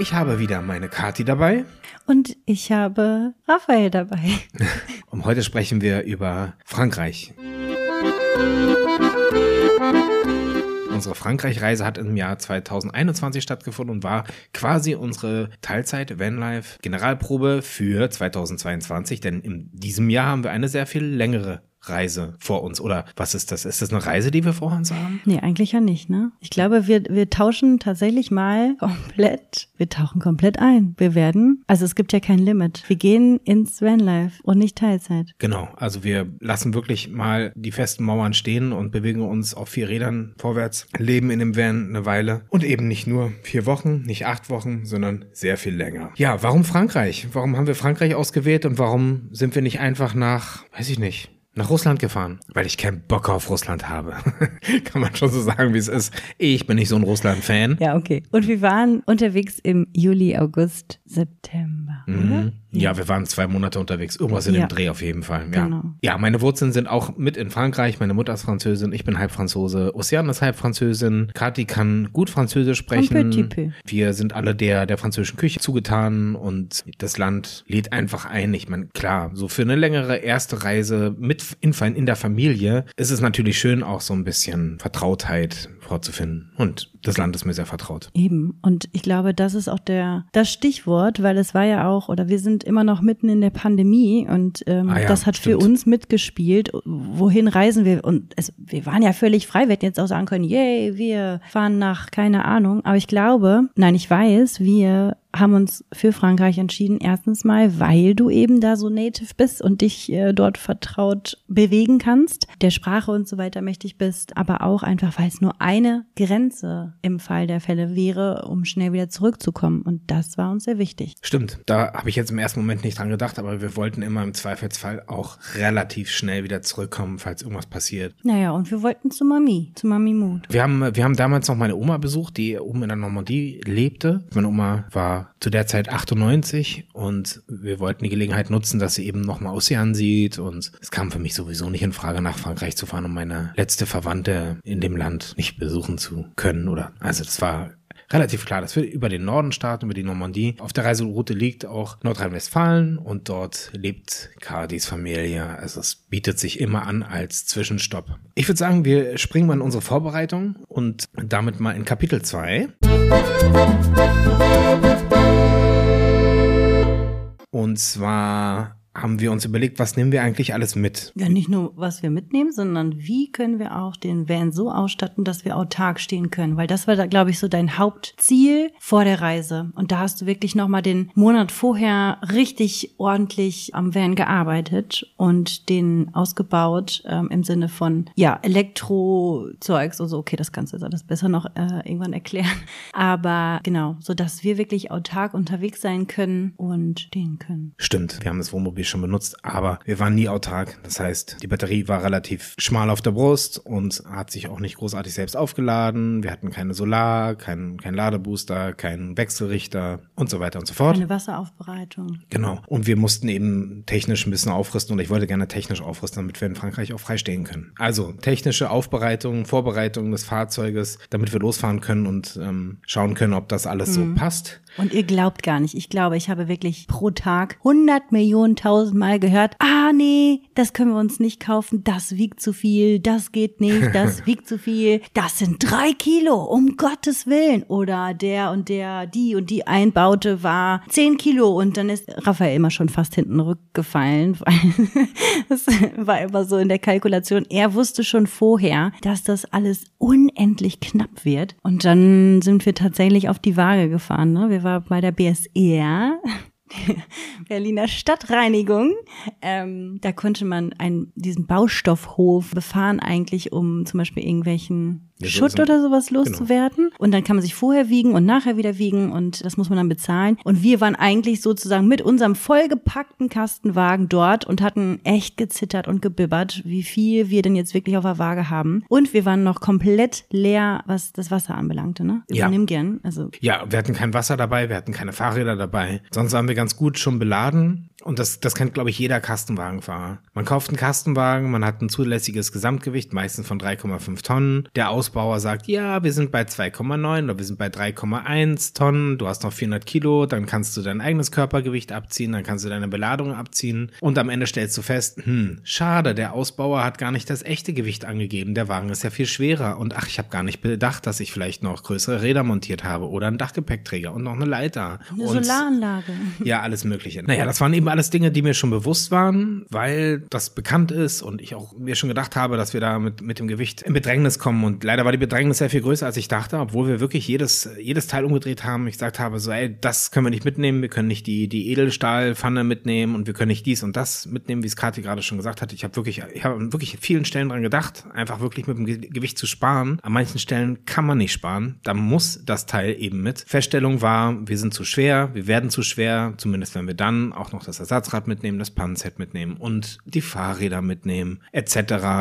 Ich habe wieder meine Kati dabei. Und ich habe Raphael dabei. Und heute sprechen wir über Frankreich. Unsere Frankreich-Reise hat im Jahr 2021 stattgefunden und war quasi unsere Teilzeit-Vanlife-Generalprobe für 2022, denn in diesem Jahr haben wir eine sehr viel längere Reise vor uns? Oder was ist das? Ist das eine Reise, die wir vor uns haben? Nee, eigentlich ja nicht, ne? Ich glaube, wir, wir tauschen tatsächlich mal komplett, wir tauchen komplett ein. Wir werden, also es gibt ja kein Limit. Wir gehen ins Vanlife und nicht Teilzeit. Genau, also wir lassen wirklich mal die festen Mauern stehen und bewegen uns auf vier Rädern vorwärts, leben in dem Van eine Weile und eben nicht nur vier Wochen, nicht acht Wochen, sondern sehr viel länger. Ja, warum Frankreich? Warum haben wir Frankreich ausgewählt und warum sind wir nicht einfach nach, weiß ich nicht, nach Russland gefahren, weil ich keinen Bock auf Russland habe. Kann man schon so sagen, wie es ist. Ich bin nicht so ein Russland-Fan. Ja, okay. Und wir waren unterwegs im Juli, August, September, mhm. oder? Ja, wir waren zwei Monate unterwegs. Irgendwas in ja. dem Dreh auf jeden Fall. Ja. Genau. ja, meine Wurzeln sind auch mit in Frankreich. Meine Mutter ist Französin, ich bin halb Franzose. Ocean ist halb Französin. Kathi kann gut Französisch sprechen. Wir sind alle der, der französischen Küche zugetan und das Land lädt einfach ein. Ich meine, klar, so für eine längere erste Reise mit in, in der Familie ist es natürlich schön, auch so ein bisschen Vertrautheit vorzufinden. Und das Land ist mir sehr vertraut. Eben. Und ich glaube, das ist auch der, das Stichwort, weil es war ja auch, oder wir sind immer noch mitten in der Pandemie und ähm, ah ja, das hat stimmt. für uns mitgespielt. Wohin reisen wir? Und es, wir waren ja völlig frei. Wir hätten jetzt auch sagen können, yay, wir fahren nach, keine Ahnung. Aber ich glaube, nein, ich weiß, wir haben uns für Frankreich entschieden. Erstens mal, weil du eben da so native bist und dich äh, dort vertraut bewegen kannst, der Sprache und so weiter mächtig bist, aber auch einfach, weil es nur eine Grenze im Fall der Fälle wäre, um schnell wieder zurückzukommen. Und das war uns sehr wichtig. Stimmt, da habe ich jetzt im ersten Moment nicht dran gedacht, aber wir wollten immer im Zweifelsfall auch relativ schnell wieder zurückkommen, falls irgendwas passiert. Naja, und wir wollten zu Mami, zu Mami Mut. Wir haben, wir haben damals noch meine Oma besucht, die oben in der Normandie lebte. Meine Oma war zu der Zeit 98 und wir wollten die Gelegenheit nutzen, dass sie eben nochmal Ozean sieht und es kam für mich sowieso nicht in Frage, nach Frankreich zu fahren, um meine letzte Verwandte in dem Land nicht besuchen zu können oder, also das war relativ klar, dass wir über den Norden starten, über die Normandie. Auf der Reiseroute liegt auch Nordrhein-Westfalen und dort lebt Cardis Familie. Also es bietet sich immer an als Zwischenstopp. Ich würde sagen, wir springen mal in unsere Vorbereitung und damit mal in Kapitel 2. Und zwar haben wir uns überlegt, was nehmen wir eigentlich alles mit? Ja, nicht nur, was wir mitnehmen, sondern wie können wir auch den Van so ausstatten, dass wir autark stehen können. Weil das war da, glaube ich, so dein Hauptziel vor der Reise. Und da hast du wirklich nochmal den Monat vorher richtig ordentlich am Van gearbeitet und den ausgebaut ähm, im Sinne von, ja, Elektrozeugs und so. Okay, das kannst du jetzt alles besser noch äh, irgendwann erklären. Aber genau, so dass wir wirklich autark unterwegs sein können und stehen können. Stimmt. Wir haben das Wohnmobil schon benutzt, aber wir waren nie autark. Das heißt, die Batterie war relativ schmal auf der Brust und hat sich auch nicht großartig selbst aufgeladen. Wir hatten keine Solar, keinen kein Ladebooster, keinen Wechselrichter und so weiter und so fort. Keine Wasseraufbereitung. Genau. Und wir mussten eben technisch ein bisschen aufrüsten und ich wollte gerne technisch aufrüsten, damit wir in Frankreich auch freistehen können. Also technische Aufbereitung, Vorbereitung des Fahrzeuges, damit wir losfahren können und ähm, schauen können, ob das alles mhm. so passt. Und ihr glaubt gar nicht. Ich glaube, ich habe wirklich pro Tag 100 Millionen tausendmal gehört, ah nee, das können wir uns nicht kaufen, das wiegt zu viel, das geht nicht, das wiegt zu viel, das sind drei Kilo, um Gottes Willen. Oder der und der, die und die Einbaute war zehn Kilo und dann ist Raphael immer schon fast hinten rückgefallen, weil das war immer so in der Kalkulation. Er wusste schon vorher, dass das alles unendlich knapp wird. Und dann sind wir tatsächlich auf die Waage gefahren. Ne? Wir waren bei der BSR Berliner Stadtreinigung. Ähm, da konnte man einen, diesen Baustoffhof befahren eigentlich, um zum Beispiel irgendwelchen ja, Schutt oder sowas loszuwerden. Genau. Und dann kann man sich vorher wiegen und nachher wieder wiegen und das muss man dann bezahlen. Und wir waren eigentlich sozusagen mit unserem vollgepackten Kastenwagen dort und hatten echt gezittert und gebibbert, wie viel wir denn jetzt wirklich auf der Waage haben. Und wir waren noch komplett leer, was das Wasser anbelangte, ne? Übernimm gern. Also. Ja, wir hatten kein Wasser dabei, wir hatten keine Fahrräder dabei. Sonst waren wir ganz gut schon beladen. Und das, das kennt, glaube ich, jeder Kastenwagenfahrer. Man kauft einen Kastenwagen, man hat ein zulässiges Gesamtgewicht, meistens von 3,5 Tonnen. Der Ausbauer sagt, ja, wir sind bei 2,9 oder wir sind bei 3,1 Tonnen. Du hast noch 400 Kilo, dann kannst du dein eigenes Körpergewicht abziehen, dann kannst du deine Beladung abziehen. Und am Ende stellst du fest, hm, schade, der Ausbauer hat gar nicht das echte Gewicht angegeben. Der Wagen ist ja viel schwerer. Und ach, ich habe gar nicht bedacht, dass ich vielleicht noch größere Räder montiert habe oder einen Dachgepäckträger und noch eine Leiter. Eine und Solaranlage. ja, alles Mögliche. Naja, das waren eben alles Dinge, die mir schon bewusst waren, weil das bekannt ist und ich auch mir schon gedacht habe, dass wir da mit, mit dem Gewicht in Bedrängnis kommen. Und leider war die Bedrängnis sehr viel größer, als ich dachte, obwohl wir wirklich jedes, jedes Teil umgedreht haben. Ich gesagt habe, so, ey, das können wir nicht mitnehmen, wir können nicht die, die Edelstahlpfanne mitnehmen und wir können nicht dies und das mitnehmen, wie es Kathi gerade schon gesagt hat. Ich habe wirklich, ich habe wirklich vielen Stellen dran gedacht, einfach wirklich mit dem Ge Gewicht zu sparen. An manchen Stellen kann man nicht sparen. Da muss das Teil eben mit. Feststellung war, wir sind zu schwer, wir werden zu schwer, zumindest wenn wir dann auch noch das Ersatzrad mitnehmen, das Pannenset mitnehmen und die Fahrräder mitnehmen, etc.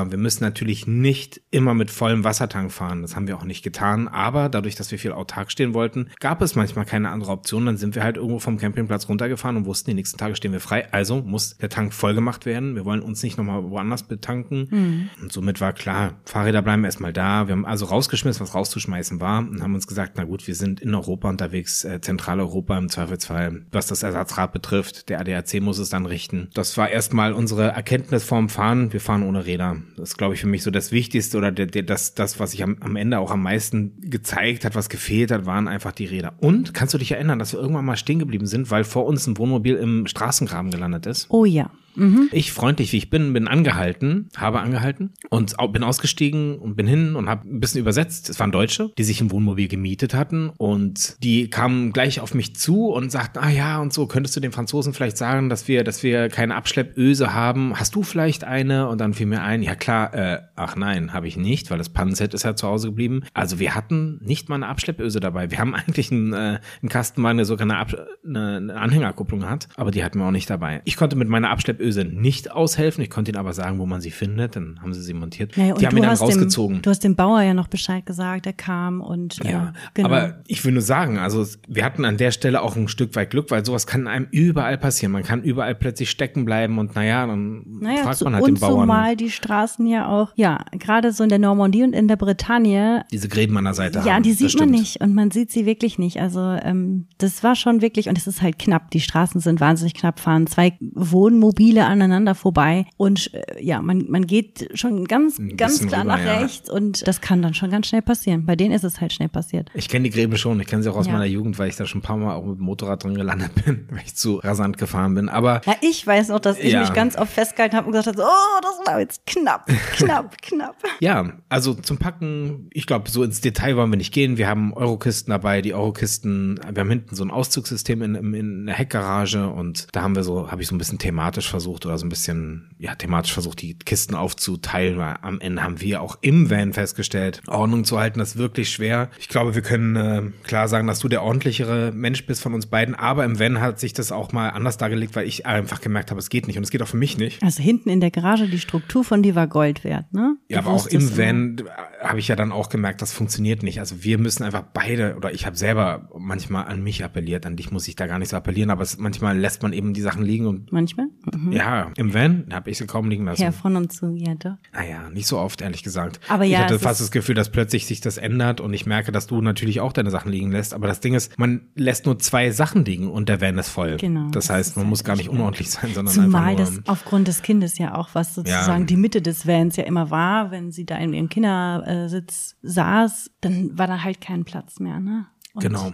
Wir müssen natürlich nicht immer mit vollem Wassertank fahren. Das haben wir auch nicht getan. Aber dadurch, dass wir viel autark stehen wollten, gab es manchmal keine andere Option. Dann sind wir halt irgendwo vom Campingplatz runtergefahren und wussten, die nächsten Tage stehen wir frei. Also muss der Tank voll gemacht werden. Wir wollen uns nicht nochmal woanders betanken. Mhm. Und somit war klar, Fahrräder bleiben erstmal da. Wir haben also rausgeschmissen, was rauszuschmeißen war und haben uns gesagt, na gut, wir sind in Europa unterwegs, äh, Zentraleuropa im Zweifelsfall, was das Ersatzrad betrifft. Der ADAC muss es dann richten. Das war erstmal unsere Erkenntnis vorm Fahren. Wir fahren ohne Räder. Das ist, glaube ich, für mich so das Wichtigste oder der, der, das, das, was sich am, am Ende auch am meisten gezeigt hat, was gefehlt hat, waren einfach die Räder. Und kannst du dich erinnern, dass wir irgendwann mal stehen geblieben sind, weil vor uns ein Wohnmobil im Straßengraben gelandet ist? Oh ja. Mhm. Ich, freundlich wie ich bin, bin angehalten, habe angehalten und bin ausgestiegen und bin hin und habe ein bisschen übersetzt. Es waren Deutsche, die sich im Wohnmobil gemietet hatten und die kamen gleich auf mich zu und sagten, ah ja und so, könntest du den Franzosen vielleicht sagen, dass wir, dass wir keine Abschleppöse haben? Hast du vielleicht eine? Und dann fiel mir ein, ja klar, äh, ach nein, habe ich nicht, weil das Pannenset ist ja zu Hause geblieben. Also wir hatten nicht mal eine Abschleppöse dabei. Wir haben eigentlich einen, äh, einen Kastenwagen, der sogar eine, eine, eine Anhängerkupplung hat, aber die hatten wir auch nicht dabei. Ich konnte mit meiner Abschleppöse Öse nicht aushelfen. Ich konnte ihnen aber sagen, wo man sie findet. Dann haben sie sie montiert. Naja, die haben ihn dann rausgezogen. Dem, du hast dem Bauer ja noch Bescheid gesagt, er kam und äh, ja. Genau. Aber ich will nur sagen, also wir hatten an der Stelle auch ein Stück weit Glück, weil sowas kann einem überall passieren. Man kann überall plötzlich stecken bleiben und naja, dann naja, fragt man halt den Bauern. Zumal die Straßen ja auch, ja, gerade so in der Normandie und in der Bretagne. Diese Gräben an der Seite Ja, haben. die sieht man nicht und man sieht sie wirklich nicht. Also ähm, das war schon wirklich und es ist halt knapp. Die Straßen sind wahnsinnig knapp, fahren zwei Wohnmobile aneinander vorbei und äh, ja, man, man geht schon ganz, ganz klar rüber, nach ja. rechts und das kann dann schon ganz schnell passieren. Bei denen ist es halt schnell passiert. Ich kenne die Gräben schon, ich kenne sie auch aus ja. meiner Jugend, weil ich da schon ein paar Mal auch mit dem Motorrad drin gelandet bin, weil ich zu rasant gefahren bin. Aber ja, ich weiß noch, dass ich ja. mich ganz oft festgehalten habe und gesagt habe, oh, das war jetzt knapp, knapp, knapp. Ja, also zum Packen, ich glaube, so ins Detail wollen wir nicht gehen. Wir haben Eurokisten dabei, die Eurokisten, wir haben hinten so ein Auszugssystem in, in, in der Heckgarage und da haben wir so, habe ich so ein bisschen thematisch versucht oder so ein bisschen, ja, thematisch versucht, die Kisten aufzuteilen, weil am Ende haben wir auch im Van festgestellt, Ordnung zu halten, das ist wirklich schwer. Ich glaube, wir können äh, klar sagen, dass du der ordentlichere Mensch bist von uns beiden, aber im Van hat sich das auch mal anders dargelegt, weil ich einfach gemerkt habe, es geht nicht und es geht auch für mich nicht. Also hinten in der Garage, die Struktur von dir war Gold wert, ne? Du ja, aber auch im Van habe ich ja dann auch gemerkt, das funktioniert nicht. Also wir müssen einfach beide, oder ich habe selber manchmal an mich appelliert, an dich muss ich da gar nicht so appellieren, aber es, manchmal lässt man eben die Sachen liegen und manchmal? Mhm. Ja, im Van habe ich sie kaum liegen lassen. Ja, von und zu, ja doch. Naja, nicht so oft, ehrlich gesagt. Aber ja, ich hatte fast das Gefühl, dass plötzlich sich das ändert und ich merke, dass du natürlich auch deine Sachen liegen lässt. Aber das Ding ist, man lässt nur zwei Sachen liegen und der Van ist voll. Genau. Das, das heißt, man muss gar nicht unordentlich sein, sondern Zumal einfach nur, das aufgrund des Kindes ja auch, was sozusagen ja. die Mitte des Vans ja immer war, wenn sie da in ihrem Kindersitz saß, dann war da halt kein Platz mehr, ne? Und genau.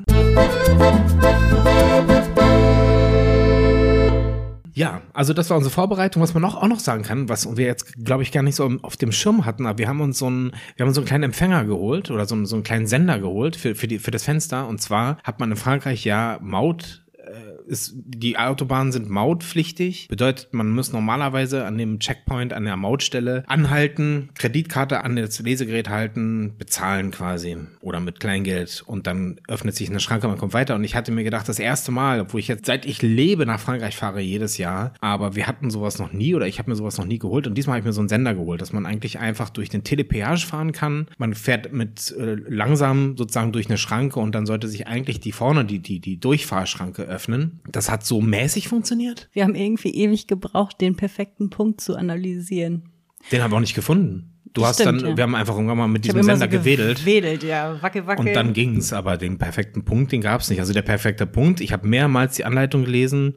Ja, also das war unsere Vorbereitung. Was man auch, auch noch sagen kann, was wir jetzt, glaube ich, gar nicht so auf dem Schirm hatten, aber wir haben uns so einen, wir haben uns so einen kleinen Empfänger geholt oder so einen, so einen kleinen Sender geholt für, für, die, für das Fenster. Und zwar hat man in Frankreich ja Maut ist, die Autobahnen sind mautpflichtig. Bedeutet, man muss normalerweise an dem Checkpoint, an der Mautstelle anhalten, Kreditkarte an das Lesegerät halten, bezahlen quasi. Oder mit Kleingeld. Und dann öffnet sich eine Schranke, man kommt weiter. Und ich hatte mir gedacht, das erste Mal, obwohl ich jetzt, seit ich lebe, nach Frankreich fahre, jedes Jahr. Aber wir hatten sowas noch nie oder ich habe mir sowas noch nie geholt. Und diesmal habe ich mir so einen Sender geholt, dass man eigentlich einfach durch den Telepeage fahren kann. Man fährt mit äh, langsam sozusagen durch eine Schranke und dann sollte sich eigentlich die vorne, die, die, die Durchfahrschranke öffnen Das hat so mäßig funktioniert? Wir haben irgendwie ewig gebraucht, den perfekten Punkt zu analysieren. Den haben wir auch nicht gefunden. Du Das hast stimmt, dann, ja. wir haben einfach irgendwann mal mit diesem Sender so gewedelt. Gewedelt, ja. Wacke, wacke. Und dann ging's, aber den perfekten Punkt, den gab's nicht. Also der perfekte Punkt, ich habe mehrmals die Anleitung gelesen,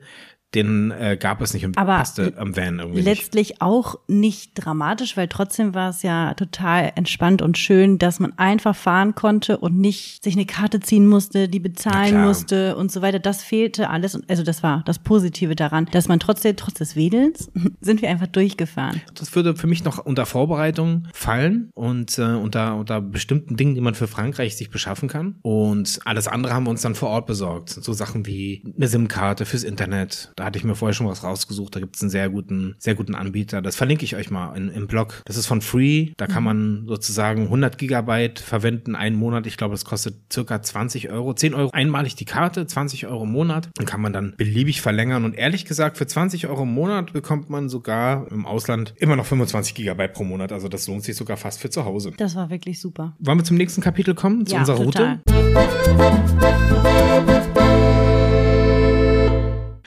den äh, gab es nicht und Aber passte am Van irgendwie nicht. Letztlich auch nicht dramatisch, weil trotzdem war es ja total entspannt und schön, dass man einfach fahren konnte und nicht sich eine Karte ziehen musste, die bezahlen musste und so weiter. Das fehlte alles. Und Also das war das Positive daran, dass man trotzdem, trotz des Wedelns, sind wir einfach durchgefahren. Das würde für mich noch unter Vorbereitung fallen und äh, unter, unter bestimmten Dingen, die man für Frankreich sich beschaffen kann. Und alles andere haben wir uns dann vor Ort besorgt. So Sachen wie eine SIM-Karte fürs Internet. Da hatte ich mir vorher schon was rausgesucht. Da gibt es einen sehr guten, sehr guten Anbieter. Das verlinke ich euch mal in, im Blog. Das ist von Free. Da kann man sozusagen 100 Gigabyte verwenden, einen Monat. Ich glaube, das kostet circa 20 Euro. 10 Euro einmalig die Karte, 20 Euro im Monat. Dann kann man dann beliebig verlängern. Und ehrlich gesagt, für 20 Euro im Monat bekommt man sogar im Ausland immer noch 25 Gigabyte pro Monat. Also das lohnt sich sogar fast für zu Hause. Das war wirklich super. Wollen wir zum nächsten Kapitel kommen? Zu Ja, unserer total. Route?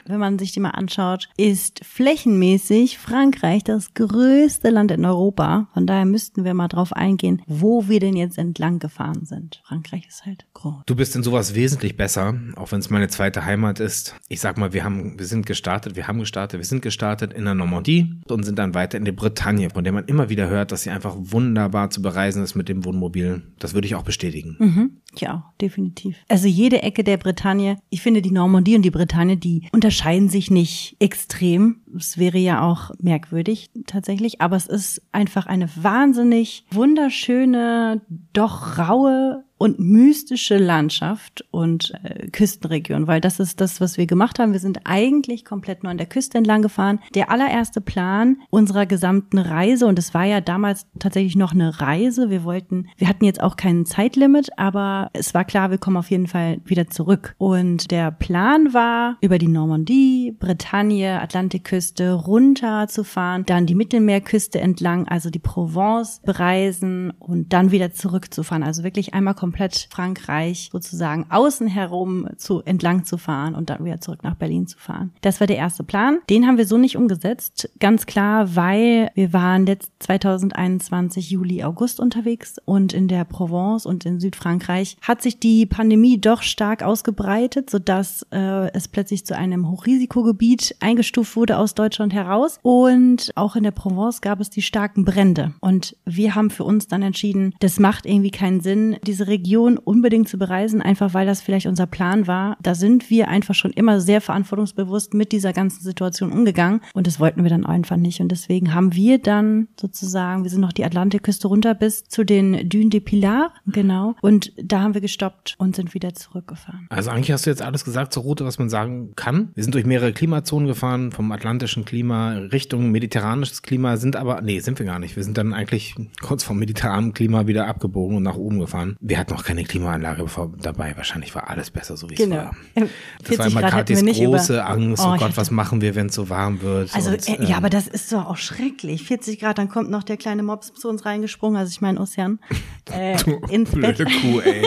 Wenn man sich die mal anschaut, ist flächenmäßig Frankreich das größte Land in Europa. Von daher müssten wir mal drauf eingehen, wo wir denn jetzt entlang gefahren sind. Frankreich ist halt groß. Du bist in sowas wesentlich besser, auch wenn es meine zweite Heimat ist. Ich sag mal, wir haben, wir sind gestartet, wir haben gestartet, wir sind gestartet in der Normandie und sind dann weiter in die Bretagne, von der man immer wieder hört, dass sie einfach wunderbar zu bereisen ist mit dem Wohnmobil. Das würde ich auch bestätigen. Mhm. Ja, definitiv. Also jede Ecke der Bretagne, ich finde die Normandie und die Bretagne, die unterscheiden sich nicht extrem. Es wäre ja auch merkwürdig tatsächlich, aber es ist einfach eine wahnsinnig wunderschöne, doch raue und mystische Landschaft und äh, Küstenregion, weil das ist das, was wir gemacht haben. Wir sind eigentlich komplett nur an der Küste entlang gefahren. Der allererste Plan unserer gesamten Reise, und es war ja damals tatsächlich noch eine Reise, wir wollten, wir hatten jetzt auch kein Zeitlimit, aber es war klar, wir kommen auf jeden Fall wieder zurück. Und der Plan war, über die Normandie, Bretagne, Atlantikküste runter zu fahren, dann die Mittelmeerküste entlang, also die Provence bereisen und dann wieder zurückzufahren. Also wirklich einmal komplett Frankreich sozusagen außen herum zu, entlang zu fahren und dann wieder zurück nach Berlin zu fahren. Das war der erste Plan. Den haben wir so nicht umgesetzt. Ganz klar, weil wir waren letzt 2021 Juli, August unterwegs und in der Provence und in Südfrankreich hat sich die Pandemie doch stark ausgebreitet, sodass äh, es plötzlich zu einem Hochrisikogebiet eingestuft wurde aus Deutschland heraus. Und auch in der Provence gab es die starken Brände. Und wir haben für uns dann entschieden, das macht irgendwie keinen Sinn, diese Region unbedingt zu bereisen, einfach weil das vielleicht unser Plan war. Da sind wir einfach schon immer sehr verantwortungsbewusst mit dieser ganzen Situation umgegangen. Und das wollten wir dann einfach nicht. Und deswegen haben wir dann sozusagen, wir sind noch die Atlantikküste runter bis zu den Dunes de Pilar, genau. Und da haben wir gestoppt und sind wieder zurückgefahren. Also eigentlich hast du jetzt alles gesagt zur Route, was man sagen kann. Wir sind durch mehrere Klimazonen gefahren, vom atlantischen Klima Richtung mediterranisches Klima, sind aber, nee, sind wir gar nicht. Wir sind dann eigentlich kurz vom mediterranen Klima wieder abgebogen und nach oben gefahren. Wir hatten auch keine Klimaanlage dabei. Wahrscheinlich war alles besser, so wie es war. Äh, Das 40 war immer Grad Katis nicht große über- Angst. Oh, Oh, Gott, was machen wir, wenn es so warm wird? Also, und, äh, ähm, ja, aber das ist doch auch schrecklich. 40 Grad, dann kommt noch der kleine Mops zu uns reingesprungen, also ich meine Ozean, äh, Du ins Bett. blöde Kuh, ey.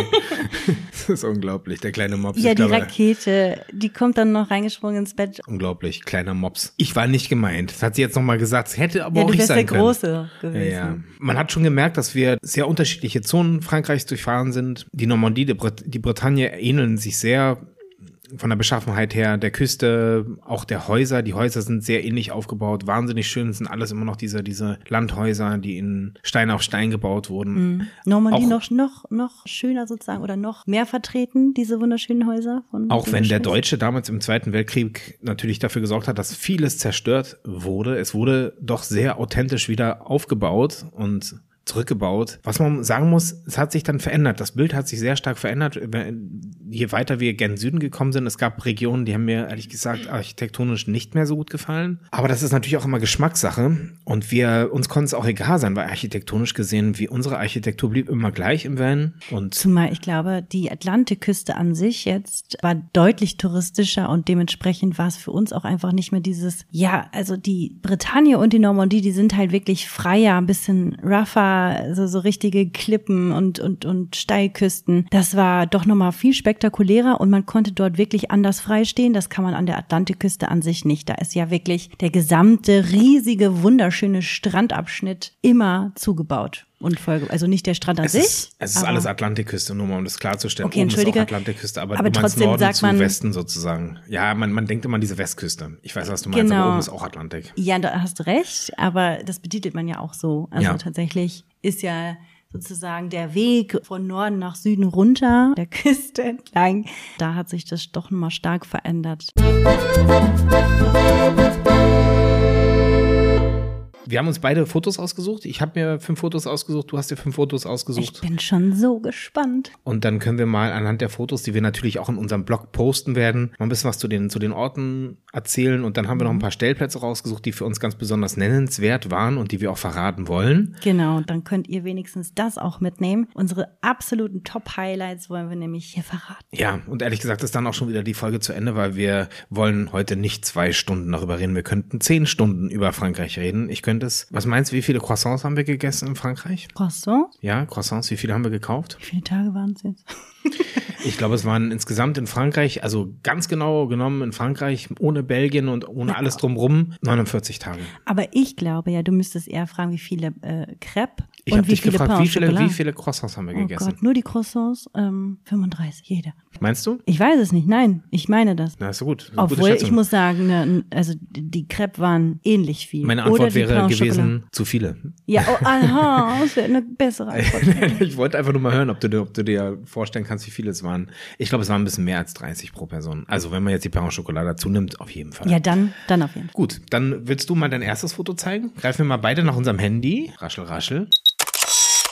das ist unglaublich. Der kleine Mops. Ja, die glaube, Rakete, die kommt dann noch reingesprungen ins Bett. Unglaublich, kleiner Mops. Ich war nicht gemeint. Das hat sie jetzt nochmal gesagt. Es hätte aber Ja, auch du ich wärst sein der können. Große gewesen. Ja, ja. Man hat schon gemerkt, dass wir sehr unterschiedliche Zonen Frankreichs durchfahren sind. Die Normandie, die, Bret die Bretagne ähneln sich sehr von der Beschaffenheit her, der Küste, auch der Häuser. Die Häuser sind sehr ähnlich aufgebaut, wahnsinnig schön, sind alles immer noch diese, diese Landhäuser, die in Stein auf Stein gebaut wurden. Mhm. Normandie noch, noch, noch schöner sozusagen oder noch mehr vertreten, diese wunderschönen Häuser. Von Auch wenn der. Deutsche damals im Zweiten Weltkrieg natürlich dafür gesorgt hat, dass vieles zerstört wurde. Es wurde doch sehr authentisch wieder aufgebaut und zurückgebaut. Was man sagen muss, es hat sich dann verändert. Das Bild hat sich sehr stark verändert. Je weiter wir gen Süden gekommen sind, es gab Regionen, die haben mir ehrlich gesagt architektonisch nicht mehr so gut gefallen. Aber das ist natürlich auch immer Geschmackssache. Und wir, uns konnte es auch egal sein, weil architektonisch gesehen, wie unsere Architektur blieb immer gleich im Van. Und Zumal ich glaube, die Atlantikküste an sich jetzt war deutlich touristischer und dementsprechend war es für uns auch einfach nicht mehr dieses, ja, also die Bretagne und die Normandie, die sind halt wirklich freier, ein bisschen rougher, so, so richtige Klippen und, und, und Steilküsten. Das war doch nochmal viel spektakulärer und man konnte dort wirklich anders freistehen. Das kann man an der Atlantikküste an sich nicht. Da ist ja wirklich der gesamte riesige, wunderschöne Strandabschnitt immer zugebaut und Folge, also nicht der Strand an es sich. Ist, es ist alles Atlantikküste, nur mal um das klarzustellen. Okay, Oben ist auch entschuldige. Atlantikküste, aber, Aber trotzdem Norden sagt zu man- Westen sozusagen. Ja, man, man denkt immer an diese Westküste. Ich weiß, was du meinst, Genau. aber oben ist auch Atlantik. Ja, da hast du recht, aber das betitelt man ja auch so. Also Ja. tatsächlich ist ja sozusagen der Weg von Norden nach Süden runter, der Küste entlang. Da hat sich das doch nochmal stark verändert. Wir haben uns beide Fotos ausgesucht. Ich habe mir fünf Fotos ausgesucht, du hast dir fünf Fotos Ich ausgesucht. bin schon so gespannt. Und dann können wir mal anhand der Fotos, die wir natürlich auch in unserem Blog posten werden, mal ein bisschen was zu den, zu den Orten erzählen. Und dann haben wir noch ein paar Stellplätze rausgesucht, die für uns ganz besonders nennenswert waren und die wir auch verraten wollen. Genau, dann könnt ihr wenigstens das auch mitnehmen. Unsere absoluten Top-Highlights wollen wir nämlich hier verraten. Ja, und ehrlich gesagt ist dann auch schon wieder die Folge zu Ende, weil wir wollen heute nicht zwei Stunden darüber reden. Wir könnten zehn Stunden über Frankreich reden. Ich könnte es, was meinst du, wie viele Croissants haben wir gegessen in Frankreich? Croissant? Ja, Croissants, wie viele haben wir gekauft? Wie viele Tage waren es jetzt? Ich glaube, es waren insgesamt in Frankreich, also ganz genau genommen in Frankreich, ohne Belgien und ohne alles drumrum, 49 Tage. Aber ich glaube ja, du müsstest eher fragen, wie viele äh, Crepe Ich und wie dich viele gefragt, Pain wie viele, Chocolat. wie viele Croissants haben wir Oh gegessen? Gott, nur die Croissants, ähm, 35, jeder. Meinst du? Ich weiß es nicht, nein, ich meine das. Na, ist so gut. Ist Obwohl, ich muss sagen, ne, also die Crepe waren ähnlich viel. Meine Antwort wäre gewesen, zu viele. Ja, oh, aha, das wäre eine bessere Antwort. ich wollte einfach nur mal hören, ob du, dir- ob du dir vorstellen kannst, wie viele es waren. Ich glaube, es waren ein bisschen mehr als 30 pro Person. Also wenn man jetzt die au Chocolat dazu nimmt, auf jeden Fall. Ja, dann, dann auf jeden Fall. Gut, dann willst du mal dein erstes Foto zeigen? Greifen wir mal beide nach unserem Handy. Raschel, raschel.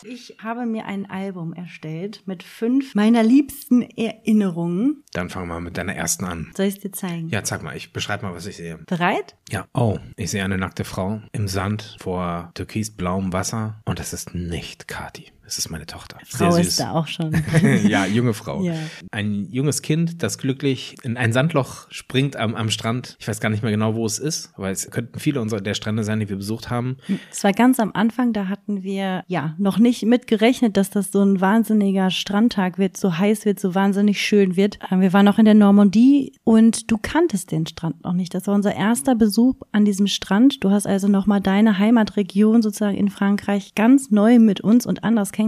Ich habe mir ein Album erstellt mit fünf meiner liebsten Erinnerungen. Dann fangen wir mit deiner ersten an. Soll ich es dir zeigen? Ja, zeig mal, ich beschreibe mal, was ich sehe. Bereit? Ja. Oh, ich sehe eine nackte Frau im Sand vor türkisblauem Wasser und das ist nicht Kati. Es ist meine Tochter. Frau Sehr ist süß. da auch schon. ja, junge Frau. Ja. Ein junges Kind, das glücklich in ein Sandloch springt am, am Strand. Ich weiß gar nicht mehr genau, wo es ist, aber es könnten viele unserer der Strände sein, die wir besucht haben. Es war ganz am Anfang, da hatten wir ja noch nicht mitgerechnet, dass das so ein wahnsinniger Strandtag wird, so heiß wird, so wahnsinnig schön wird. Ähm, Wir waren noch in der Normandie und du kanntest den Strand noch nicht. Das war unser erster Besuch an diesem Strand. Du hast also nochmal deine Heimatregion sozusagen in Frankreich ganz neu mit uns und anders kennengelernt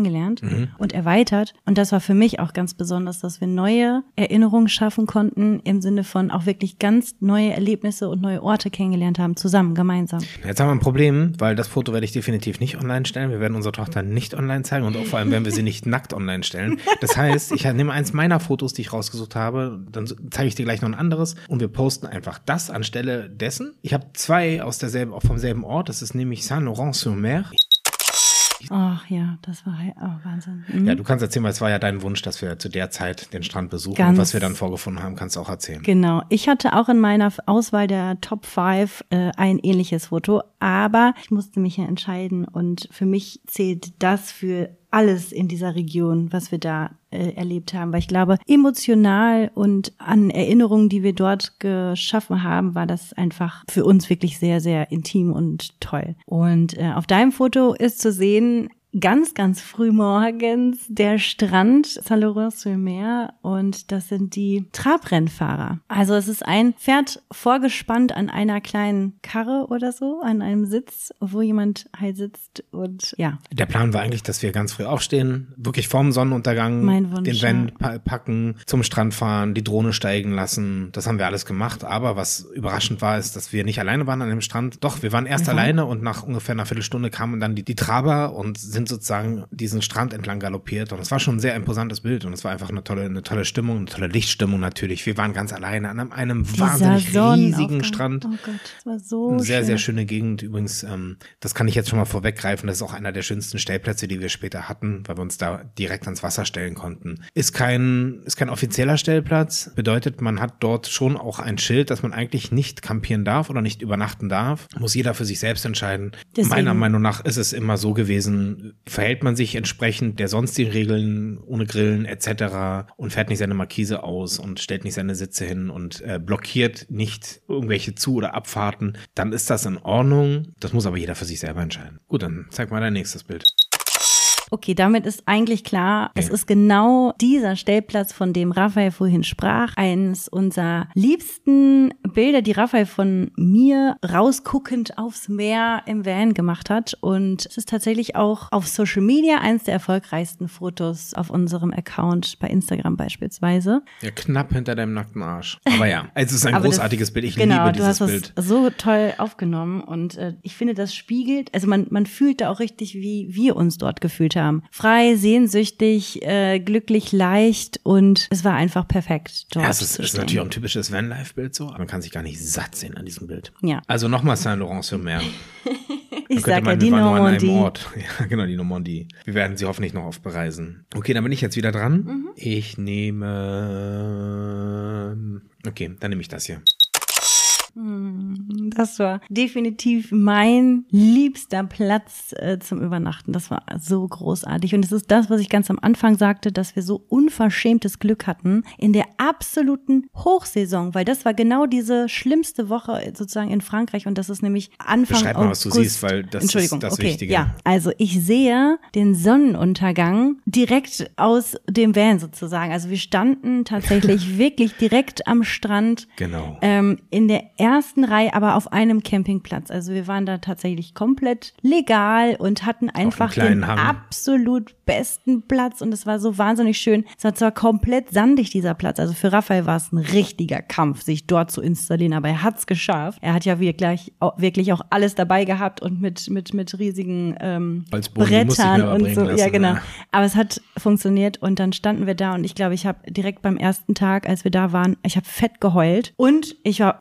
und erweitert. Und das war für mich auch ganz besonders, dass wir neue Erinnerungen schaffen konnten im Sinne von auch wirklich ganz neue Erlebnisse und neue Orte kennengelernt haben, zusammen, gemeinsam. Jetzt haben wir ein Problem, weil das Foto werde ich definitiv nicht online stellen. Wir werden unsere Tochter nicht online zeigen und auch vor allem werden wir sie nicht nackt online stellen. Das heißt, ich nehme eins meiner Fotos, die ich rausgesucht habe, dann zeige ich dir gleich noch ein anderes und wir posten einfach das anstelle dessen. Ich habe zwei aus derselben, auch vom selben Ort. Das ist nämlich Saint-Laurent-sur-Mer. Ach ja, das war oh, Wahnsinn. Mhm. Ja, du kannst erzählen, weil es war ja dein Wunsch, dass wir zu der Zeit den Strand besuchen. Ganz- und was wir dann vorgefunden haben, kannst du auch erzählen. Genau. Ich hatte auch in meiner Auswahl der Top 5 äh, ein ähnliches Foto, aber ich musste mich ja entscheiden und für mich zählt das für alles in dieser Region, was wir da äh, erlebt haben, weil ich glaube, emotional und an Erinnerungen, die wir dort geschaffen haben, war das einfach für uns wirklich sehr, sehr intim und toll. Und äh, auf deinem Foto ist zu sehen, ganz, ganz früh morgens der Strand Saint-Laurent-sur-Mer und das sind die Trabrennfahrer. Also es ist ein Pferd vorgespannt an einer kleinen Karre oder so, an einem Sitz, wo jemand halt sitzt und ja, Der Plan war eigentlich, dass wir ganz früh aufstehen, wirklich vorm Sonnenuntergang den Van pa packen, zum Strand fahren, die Drohne steigen lassen. Das haben wir alles gemacht. Aber was überraschend war, ist, dass wir nicht alleine waren an dem Strand. Doch, wir waren erst waren- alleine und nach ungefähr einer Viertelstunde kamen dann die, die Traber und sind sozusagen diesen Strand entlang galoppiert. Und es war schon ein sehr imposantes Bild und es war einfach eine tolle, eine tolle Stimmung, eine tolle Lichtstimmung natürlich. Wir waren ganz alleine an einem, einem wahnsinnig riesigen. Strand. Oh Gott, das war so Eine sehr, schön. sehr schöne Gegend. Übrigens, ähm, das kann ich jetzt schon mal vorweggreifen. Das ist auch einer der schönsten Stellplätze, die wir später hatten, weil wir uns da direkt ans Wasser stellen konnten. Ist kein, ist kein offizieller Stellplatz. Bedeutet, man hat dort schon auch ein Schild, dass man eigentlich nicht campieren darf oder nicht übernachten darf. Muss jeder für sich selbst entscheiden. Deswegen- Meiner Meinung nach ist es immer so gewesen, verhält man sich entsprechend der sonstigen Regeln ohne Grillen etc. und fährt nicht seine Markise aus und stellt nicht seine Sitze hin und äh, blockiert nicht irgendwelche Zu- oder Abfahrten, dann ist das in Ordnung. Das muss aber jeder für sich selber entscheiden. Gut, dann zeig mal dein nächstes Bild. Okay, damit ist eigentlich klar, es ist genau dieser Stellplatz, von dem Raphael vorhin sprach. Eines unserer liebsten Bilder, die Raphael von mir rausguckend aufs Meer im Van gemacht hat. Und es ist tatsächlich auch auf Social Media eines der erfolgreichsten Fotos auf unserem Account bei Instagram beispielsweise. Ja, knapp hinter deinem nackten Arsch. Aber ja, es ist ein Aber das- großartiges Bild. Ich genau, liebe du dieses hast Bild. das so toll aufgenommen und äh, ich finde, das spiegelt, also man, man fühlt da auch richtig, wie wir uns dort gefühlt haben. Frei, sehnsüchtig, äh, glücklich, leicht und es war einfach perfekt dort Ja, es ist, ist natürlich auch ein typisches Vanlife-Bild so, aber man kann sich gar nicht satt sehen an diesem Bild. Ja. Also nochmal Saint-Laurent-sur-Mer. Ich Könnte sag ja, meinen, die wir waren nur an einem Normandie. Ort. Ja, genau, die Normandie. Wir werden sie hoffentlich noch oft bereisen. Okay, dann bin ich jetzt wieder dran. Mhm. Ich nehme. Okay, dann nehme ich das hier. Das war definitiv mein liebster Platz äh, zum Übernachten. Das war so großartig. Und es ist das, was ich ganz am Anfang sagte, dass wir so unverschämtes Glück hatten in der absoluten Hochsaison, weil das war genau diese schlimmste Woche sozusagen in Frankreich. Und das ist nämlich Anfang Beschreib mal, was du August. siehst, weil das ist das okay, Wichtige. Ja, also ich sehe den Sonnenuntergang direkt aus dem Van sozusagen. Also wir standen tatsächlich wirklich direkt am Strand Genau. ähm, in der ersten Reihe, aber auf einem Campingplatz. Also wir waren da tatsächlich komplett legal und hatten einfach den Hang. absolut besten Platz und es war so wahnsinnig schön. Es war zwar komplett sandig, dieser Platz. Also für Raphael war es ein richtiger Kampf, sich dort zu installieren, aber er hat's geschafft. Er hat ja wirklich, auch- wirklich auch alles dabei gehabt und mit, mit, mit riesigen ähm, Brettern und so. lassen, ja, genau. ja. Aber es hat funktioniert und dann standen wir da und ich glaube, ich habe direkt beim ersten Tag, als wir da waren, ich habe fett geheult und ich war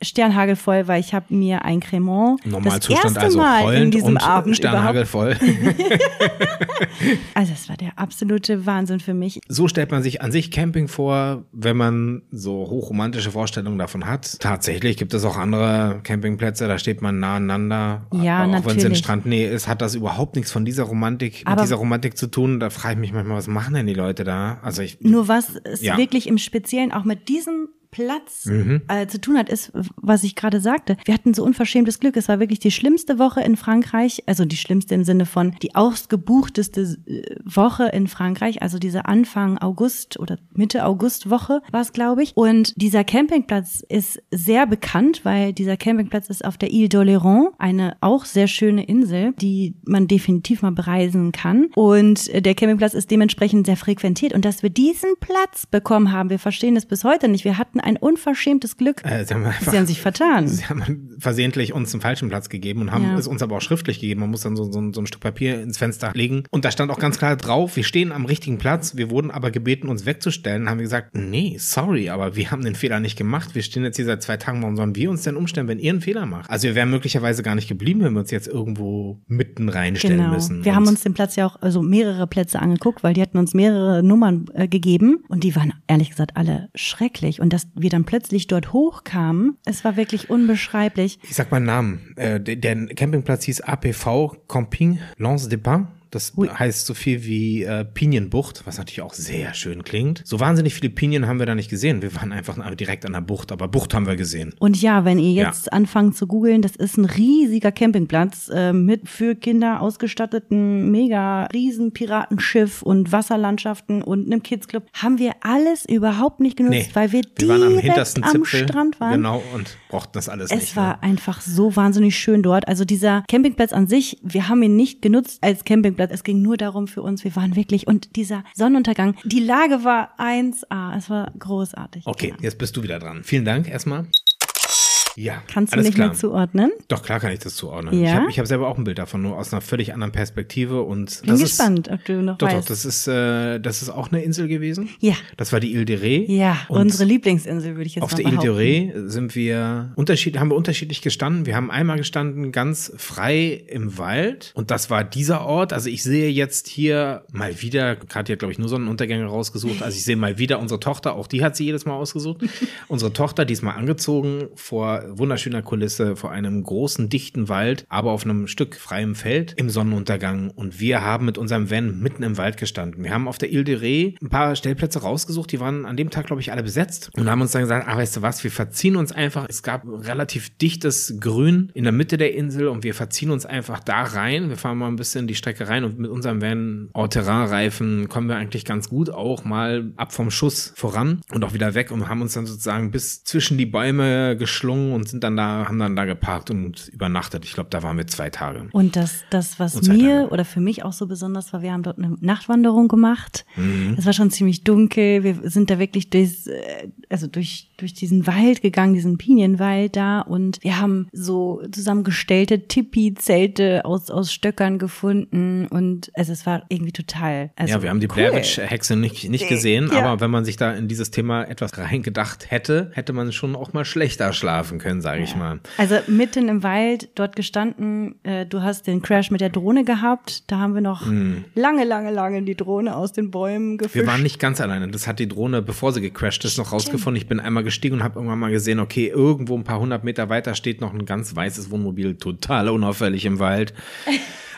sternhagelvoll, weil ich habe mir ein Cremant das erste also Mal in diesem und Abend sternhagelvoll. Also es war der absolute Wahnsinn für mich. So stellt man sich an sich Camping vor, wenn man so hochromantische Vorstellungen davon hat. Tatsächlich gibt es auch andere Campingplätze, da steht man nah aneinander. Ja, auch wenn es in. Strandnähe ist, hat das überhaupt nichts von dieser Romantik, Aber- mit dieser Romantik zu tun. Da frage ich mich manchmal, was machen denn die Leute da? Also ich, Nur was es Ja. wirklich im Speziellen auch mit diesem Platz Mhm. äh, zu tun hat, ist, was ich gerade sagte. Wir hatten so unverschämtes Glück. Es war wirklich die schlimmste Woche in Frankreich, also die schlimmste im Sinne von die ausgebuchteste äh, Woche in Frankreich, also diese Anfang August oder Mitte August Woche war es, glaube ich. Und dieser Campingplatz ist sehr bekannt, weil dieser Campingplatz ist auf der Ile d'Oléron, eine auch sehr schöne Insel, die man definitiv mal bereisen kann. Und der Campingplatz ist dementsprechend sehr frequentiert. Und dass wir diesen Platz bekommen haben, wir verstehen es bis heute nicht. Wir hatten ein unverschämtes Glück. äh, sie haben einfach, Sie haben sich vertan. Sie haben versehentlich uns einen falschen Platz gegeben und haben Ja. es uns aber auch schriftlich gegeben. Man muss dann so, so, so ein Stück Papier ins Fenster legen. Und da stand auch ganz klar drauf, wir stehen am richtigen Platz. Wir wurden aber gebeten, uns wegzustellen. Haben wir gesagt, nee, sorry, aber wir haben den Fehler nicht gemacht. Wir stehen jetzt hier seit zwei Tagen. Warum sollen wir uns denn umstellen, wenn ihr einen Fehler macht? Also wir wären möglicherweise gar nicht geblieben, wenn wir uns jetzt irgendwo mitten reinstellen Genau. müssen. Wir Und haben uns den Platz ja auch, also mehrere Plätze angeguckt, weil die hatten uns mehrere Nummern äh, gegeben und die waren ehrlich gesagt alle schrecklich. Und dass wir dann plötzlich dort hochkamen, es war wirklich unbeschreiblich. Ich sag mal einen Namen. Äh, der, Campingplatz hieß APV Camping Lance des Pins. Das heißt so viel wie äh, Pinienbucht, was natürlich auch sehr schön klingt. So wahnsinnig viele Pinien haben wir da nicht gesehen. Wir waren einfach direkt an der Bucht, aber Bucht haben wir gesehen. Und ja, wenn ihr Ja. jetzt anfangt zu googeln, das ist ein riesiger Campingplatz äh, mit für Kinder ausgestatteten mega riesen Piratenschiff und Wasserlandschaften und einem Kidsclub. Haben wir alles überhaupt nicht genutzt, Nee, weil wir, wir waren am hintersten am Zipfel. Strand waren. Genau, und brauchten das alles Es nicht. war ne? einfach so wahnsinnig schön dort. Also dieser Campingplatz an sich, wir haben ihn nicht genutzt als Campingplatz. Es ging nur darum für uns, wir waren wirklich, und dieser Sonnenuntergang, die Lage war 1A. Es war großartig. Okay, Genau. jetzt bist du wieder dran. Vielen Dank erstmal. Ja, Kannst du nicht klar. mehr zuordnen? Doch, klar kann ich das zuordnen. Ja? Ich habe ich hab selber auch ein Bild davon, nur aus einer völlig anderen Perspektive. Und Bin das gespannt, ob du noch Ist, doch, doch, weißt. das ist, äh, das ist auch eine Insel gewesen. Ja. Das war die Ile de Ré. ja, Und unsere Lieblingsinsel, würde ich jetzt Auf mal der Ile de. Ré sind wir unterschied, haben wir unterschiedlich gestanden. Wir haben einmal gestanden ganz frei im Wald und das war dieser Ort. Also ich sehe jetzt hier mal wieder, Kathi hat glaube ich nur Sonnenuntergänge rausgesucht. Also ich sehe mal wieder unsere Tochter, auch die hat sie jedes Mal ausgesucht. unsere Tochter, diesmal angezogen vor wunderschöner Kulisse, vor einem großen, dichten Wald, aber auf einem Stück freiem Feld im Sonnenuntergang. Und wir haben mit unserem Van mitten im Wald gestanden. Wir haben auf der Ile de Ré ein paar Stellplätze rausgesucht, die waren an dem Tag, glaube ich, alle besetzt und haben uns dann gesagt, ah, weißt du was, wir verziehen uns einfach. Es gab relativ dichtes Grün in der Mitte der Insel und wir verziehen uns einfach da rein. Wir fahren mal ein bisschen die Strecke rein und mit unserem Van All-Terrain-Reifen kommen wir eigentlich ganz gut auch mal ab vom Schuss voran und auch wieder weg und haben uns dann sozusagen bis zwischen die Bäume geschlungen und sind dann da, haben dann da geparkt und übernachtet. Ich glaube, da waren wir zwei Tage. Und das, das was mir oder für mich auch so besonders war, wir haben dort eine Nachtwanderung gemacht. Mhm. Es war schon ziemlich dunkel. Wir sind da wirklich durchs, äh, also durch, durch diesen Wald gegangen, diesen Pinienwald da und wir haben so zusammengestellte Tipi-Zelte aus, aus Stöckern gefunden und also es war irgendwie total. Also ja, wir haben die cool. Blair Witch-Hexe nicht, nicht gesehen, ja. aber wenn man sich da in dieses Thema etwas reingedacht hätte, hätte man schon auch mal schlechter schlafen können, sage ja. ich mal. Also mitten im Wald dort gestanden, äh, du hast den Crash mit der Drohne gehabt, da haben wir noch hm. lange, lange, lange die Drohne aus den Bäumen gefischt. Wir waren nicht ganz alleine, das hat die Drohne, bevor sie gecrashed ist, noch rausgefunden. Ich bin einmal gestiegen und habe irgendwann mal gesehen, okay, irgendwo ein paar hundert Meter weiter steht noch ein ganz weißes Wohnmobil, total unauffällig im Wald.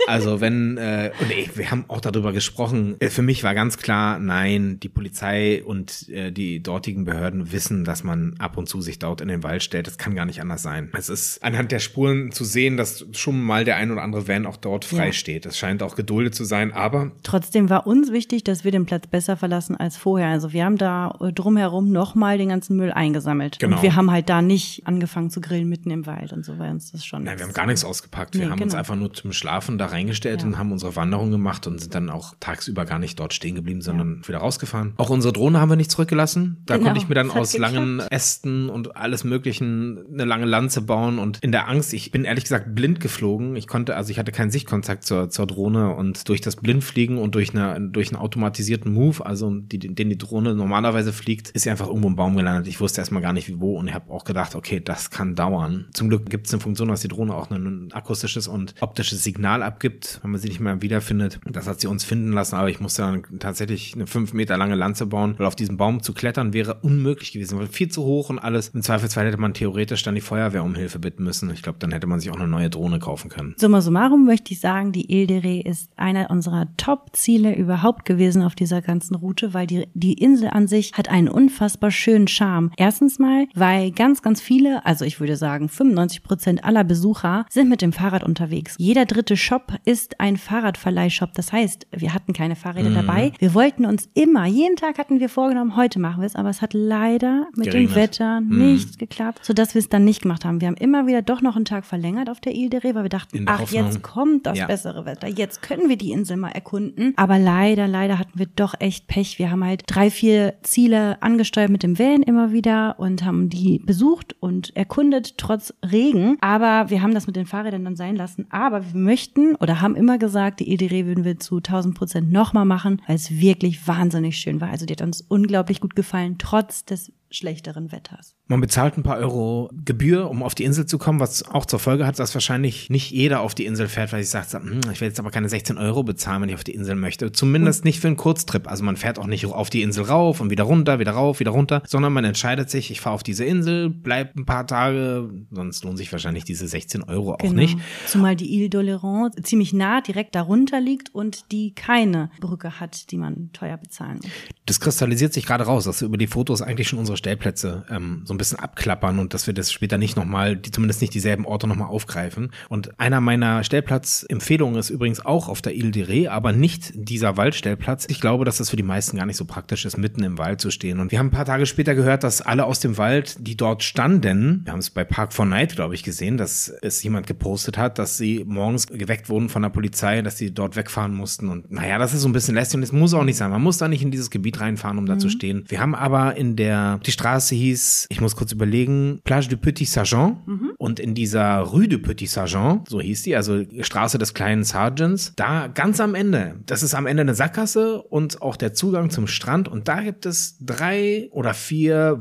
Also wenn, äh, und ey, wir haben auch darüber gesprochen, äh, für mich war ganz klar, nein, die Polizei und äh, die dortigen Behörden wissen, dass man ab und zu sich dort in den Wald stellt. Das kann gar nicht anders sein. Es ist anhand der Spuren zu sehen, dass schon mal der ein oder andere Van auch dort frei ja. steht. Es scheint auch geduldet zu sein, aber. Trotzdem war uns wichtig, dass wir den Platz besser verlassen als vorher. Also wir haben da äh, drumherum nochmal den ganzen Müll eingesammelt. Genau. Und wir haben halt da nicht angefangen zu grillen mitten im Wald und so, weil uns das schon. Nein, wir haben gar nichts ausgepackt. Wir nee, haben genau. uns einfach nur zum Schlafen da reingestellt ja. und haben unsere Wanderung gemacht und sind dann auch tagsüber gar nicht dort stehen geblieben, sondern ja. wieder rausgefahren. Auch unsere Drohne haben wir nicht zurückgelassen. Da genau. konnte ich mir dann aus langen Ästen und alles möglichen eine lange Lanze bauen und in der Angst, ich bin ehrlich gesagt blind geflogen. Ich konnte, also ich hatte keinen Sichtkontakt zur, zur Drohne und durch das Blindfliegen und durch, eine, durch einen automatisierten Move, also die, den die Drohne normalerweise fliegt, ist sie einfach irgendwo im Baum gelandet. Ich wusste erstmal gar nicht wo und ich habe auch gedacht, okay, das kann dauern. Zum Glück gibt es eine Funktion, dass die Drohne auch ein akustisches und optisches Signal abgibt, wenn man sie nicht mehr wiederfindet. Das hat sie uns finden lassen, aber ich musste dann tatsächlich eine fünf Meter lange Lanze bauen, weil auf diesem Baum zu klettern wäre unmöglich gewesen, weil viel zu hoch und alles. Im Zweifelsfall hätte man theoretisch dann die Feuerwehr um Hilfe bitten müssen. Ich glaube, dann hätte man sich auch eine neue Drohne kaufen können. Summa summarum möchte ich sagen, die Ile de Ré ist einer unserer Top-Ziele überhaupt gewesen auf dieser ganzen Route, weil die, die Insel an sich hat einen unfassbar schönen Charme. Erstens mal, weil ganz, ganz viele, also ich würde sagen 95 Prozent aller Besucher sind mit dem Fahrrad unterwegs. Jeder dritte Shop ist ein Fahrrad Fahrradverleihshop. Das heißt, wir hatten keine Fahrräder mhm. dabei. Wir wollten uns immer, jeden Tag hatten wir vorgenommen, heute machen wir es, aber es hat leider mit Geregnet. dem Wetter mhm. nicht geklappt, sodass wir es dann nicht gemacht haben. Wir haben immer wieder doch noch einen Tag verlängert auf der Ile de Ré, weil wir dachten, ach, Hoffnung. jetzt kommt das ja. bessere Wetter. Jetzt können wir die Insel mal erkunden. Aber leider, leider hatten wir doch echt Pech. Wir haben halt drei, vier Ziele angesteuert mit dem Van immer wieder und haben die besucht und erkundet trotz Regen. Aber wir haben das mit den Fahrrädern dann sein lassen. Aber wir möchten oder haben immer gesagt, die Edere würden wir zu 1000 Prozent nochmal machen, weil es wirklich wahnsinnig schön war. Also die hat uns unglaublich gut gefallen, trotz des schlechteren Wetters. Man bezahlt ein paar Euro Gebühr, um auf die Insel zu kommen, was auch zur Folge hat, dass wahrscheinlich nicht jeder auf die Insel fährt, weil ich sage, hm, ich werde jetzt aber keine 16 Euro bezahlen, wenn ich auf die Insel möchte. Zumindest nicht für einen Kurztrip. Also man fährt auch nicht auf die Insel rauf und wieder runter, wieder rauf, wieder runter, sondern man entscheidet sich, ich fahre auf diese Insel, bleib ein paar Tage, sonst lohnt sich wahrscheinlich diese 16 Euro auch genau. nicht. Zumal die Ile d'Oléron ziemlich nah direkt darunter liegt und die keine Brücke hat, die man teuer bezahlen muss. Das kristallisiert sich gerade raus, dass über die Fotos eigentlich schon unsere Stellplätze ähm, so ein bisschen abklappern und dass wir das später nicht nochmal, die zumindest nicht dieselben Orte nochmal aufgreifen. Und einer meiner Stellplatzempfehlungen ist übrigens auch auf der Ile de Ré, aber nicht dieser Waldstellplatz. Ich glaube, dass das für die meisten gar nicht so praktisch ist, mitten im Wald zu stehen. Und wir haben ein paar Tage später gehört, dass alle aus dem Wald, die dort standen, wir haben es bei Park for Night, glaube ich, gesehen, dass es jemand gepostet hat, dass sie morgens geweckt wurden von der Polizei, dass sie dort wegfahren mussten. Und naja, das ist so ein bisschen lästig und es muss auch nicht sein. Man muss da nicht in dieses Gebiet reinfahren, um da zu mhm. stehen. Wir haben aber in der, die Straße hieß, ich muss kurz überlegen, Plage du Petit Sergent. Mhm. Und in dieser Rue de Petit Sergent, so hieß die, also Straße des kleinen Sergeants, da ganz am Ende, das ist am Ende eine Sackgasse und auch der Zugang zum Strand. Und da gibt es drei oder vier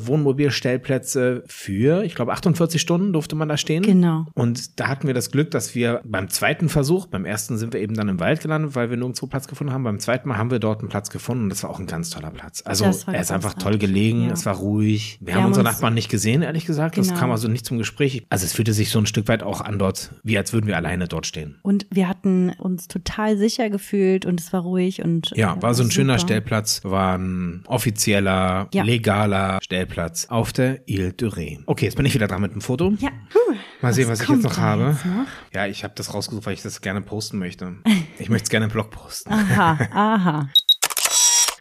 Wohnmobilstellplätze für, ich glaube, 48 Stunden durfte man da stehen. Genau. Und da hatten wir das Glück, dass wir beim zweiten Versuch, beim ersten sind wir eben dann im Wald gelandet, weil wir nirgendwo Platz gefunden haben. Beim zweiten Mal haben wir dort einen Platz gefunden und das war auch ein ganz toller Platz. Also er ist einfach toll gelegen, ja. es war ruhig. Wir, Wir haben haben unsere uns- Nachbarn nicht gesehen, ehrlich gesagt. Das Genau. kam also nicht zum Gespräch. Also es fühlte sich so ein Stück weit auch an dort, wie als würden wir alleine dort stehen. Und wir hatten uns total sicher gefühlt und es war ruhig und Ja, äh, war so ein schöner super. Stellplatz, war ein offizieller, Ja. legaler Stellplatz auf der Ile de Ré. Okay, jetzt bin ich wieder dran mit dem Foto. Ja, puh, Mal sehen, was, ich jetzt noch habe. jetzt noch? Ja, ich habe das rausgesucht, weil ich das gerne posten möchte. Ich möchte es gerne im Blog posten. Aha, aha.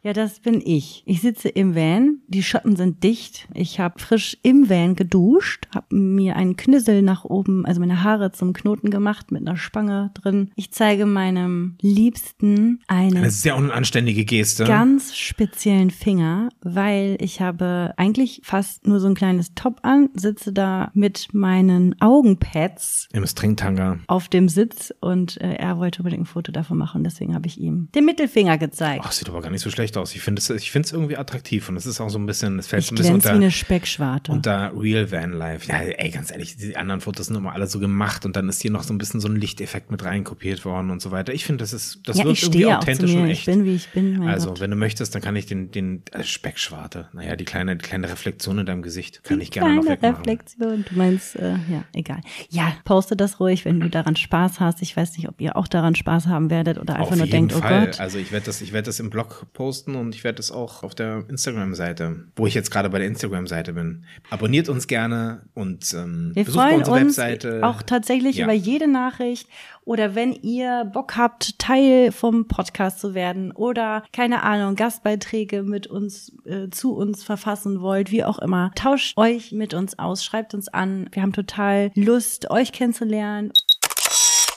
Ja, das bin ich. Ich sitze im Van, die Schotten sind dicht. Ich habe frisch im Van geduscht, habe mir einen Knüssel nach oben, also meine Haare zum Knoten gemacht mit einer Spange drin. Ich zeige meinem Liebsten eine Eine sehr unanständige Geste. ganz speziellen Finger, weil ich habe eigentlich fast nur so ein kleines Top an, sitze da mit meinen Augenpads Im Stringtanga. auf dem Sitz und äh, er wollte unbedingt ein Foto davon machen, deswegen habe ich ihm den Mittelfinger gezeigt. Ach, sieht aber gar nicht so schlecht aus. Ich finde es ich finde es irgendwie attraktiv und es ist auch so ein bisschen, es fällt ich so ein bisschen glänze wie unter, eine Speckschwarte. unter Real Van Life. Ja, ey, ganz ehrlich, die anderen Fotos sind immer alle so gemacht und dann ist hier noch so ein bisschen so ein Lichteffekt mit reinkopiert worden und so weiter. Ich finde, das ist, das ja, wirkt ich irgendwie authentisch und Ich echt. bin, wie ich bin. Also, Gott. wenn du möchtest, dann kann ich den, den äh, Speckschwarte, naja, die kleine, die kleine Reflexion in deinem Gesicht, kann ich gerne noch Kleine wegmachen. Reflexion. Du meinst, äh, ja, egal. Ja, poste das ruhig, wenn du daran Spaß hast. Ich weiß nicht, ob ihr auch daran Spaß haben werdet oder einfach Auf nur denkt, Fall. oh Gott. Also ich werde das, ich werde das im Blog posten und ich werde das auch auf der Instagram-Seite, wo ich jetzt gerade bei der Instagram-Seite bin. Abonniert uns gerne und ähm, Wir besucht freuen unsere uns Webseite. auch tatsächlich Ja. über jede Nachricht oder wenn ihr Bock habt, Teil vom Podcast zu werden oder keine Ahnung, Gastbeiträge mit uns äh, zu uns verfassen wollt, wie auch immer, tauscht euch mit uns aus, schreibt uns an. Wir haben total Lust, euch kennenzulernen.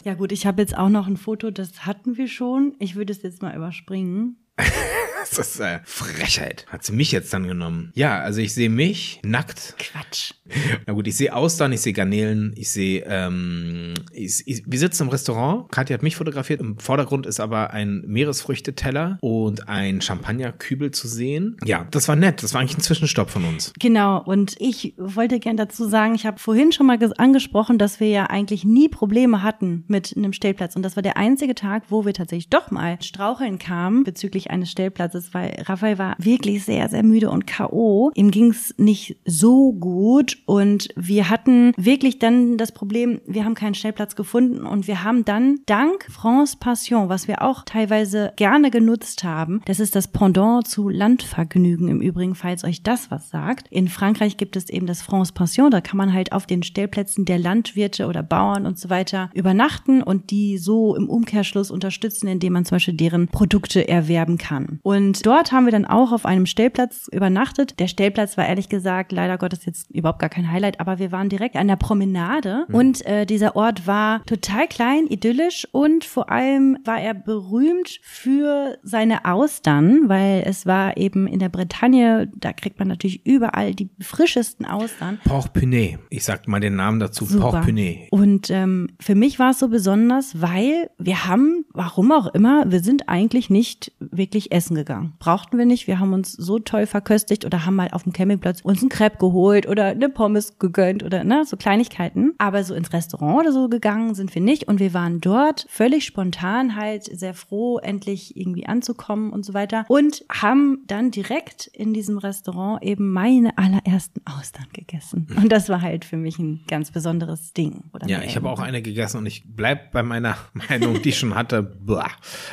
Ja gut, ich habe jetzt auch noch ein Foto, das hatten wir schon. Ich würde es jetzt mal überspringen. Das ist äh, Frechheit. Hat sie mich jetzt dann genommen? Ja, also ich sehe mich nackt. Quatsch. Na gut, ich sehe Austern, ich sehe Garnelen, ich sehe, ähm, ich, ich, wir sitzen im Restaurant. Katja hat mich fotografiert. Im Vordergrund ist aber ein Meeresfrüchteteller und ein Champagnerkübel zu sehen. Ja, das war nett. Das war eigentlich ein Zwischenstopp von uns. Genau, und ich wollte gern dazu sagen, ich habe vorhin schon mal ges- angesprochen, dass wir ja eigentlich nie Probleme hatten mit einem Stellplatz. Und das war der einzige Tag, wo wir tatsächlich doch mal straucheln kamen bezüglich eines Stellplatzes, weil Raphael war wirklich sehr, sehr müde und K.O. Ihm ging's nicht so gut und wir hatten wirklich dann das Problem, wir haben keinen Stellplatz gefunden und wir haben dann dank France Passion, was wir auch teilweise gerne genutzt haben, das ist das Pendant zu Landvergnügen im Übrigen, falls euch das was sagt. In Frankreich gibt es eben das France Passion, da kann man halt auf den Stellplätzen der Landwirte oder Bauern und so weiter übernachten und die so im Umkehrschluss unterstützen, indem man zum Beispiel deren Produkte erwerben kann. Und dort haben wir dann auch auf einem Stellplatz übernachtet. Der Stellplatz war ehrlich gesagt leider Gottes jetzt überhaupt gar kein Highlight, aber wir waren direkt an der Promenade und äh, dieser Ort war total klein, idyllisch und vor allem war er berühmt für seine Austern, weil es war eben in der Bretagne, da kriegt man natürlich überall die frischesten Austern. Port Punet. Ich sag mal den Namen dazu. Port Punet. Und ähm, für mich war es so besonders, weil wir haben, warum auch immer, wir sind eigentlich nicht wirklich essen gegangen. Brauchten wir nicht. Wir haben uns so toll verköstigt oder haben mal auf dem Campingplatz uns einen Crepe geholt oder eine Pommes gegönnt oder ne, so Kleinigkeiten. Aber so ins Restaurant oder so gegangen sind wir nicht. Und wir waren dort völlig spontan halt sehr froh, endlich irgendwie anzukommen und so weiter. Und haben dann direkt in diesem Restaurant eben meine allerersten Austern gegessen. Und das war halt für mich ein ganz besonderes Ding. Oder Ja, ich habe auch eine gegessen und ich bleib bei meiner Meinung, die ich schon hatte. Blah.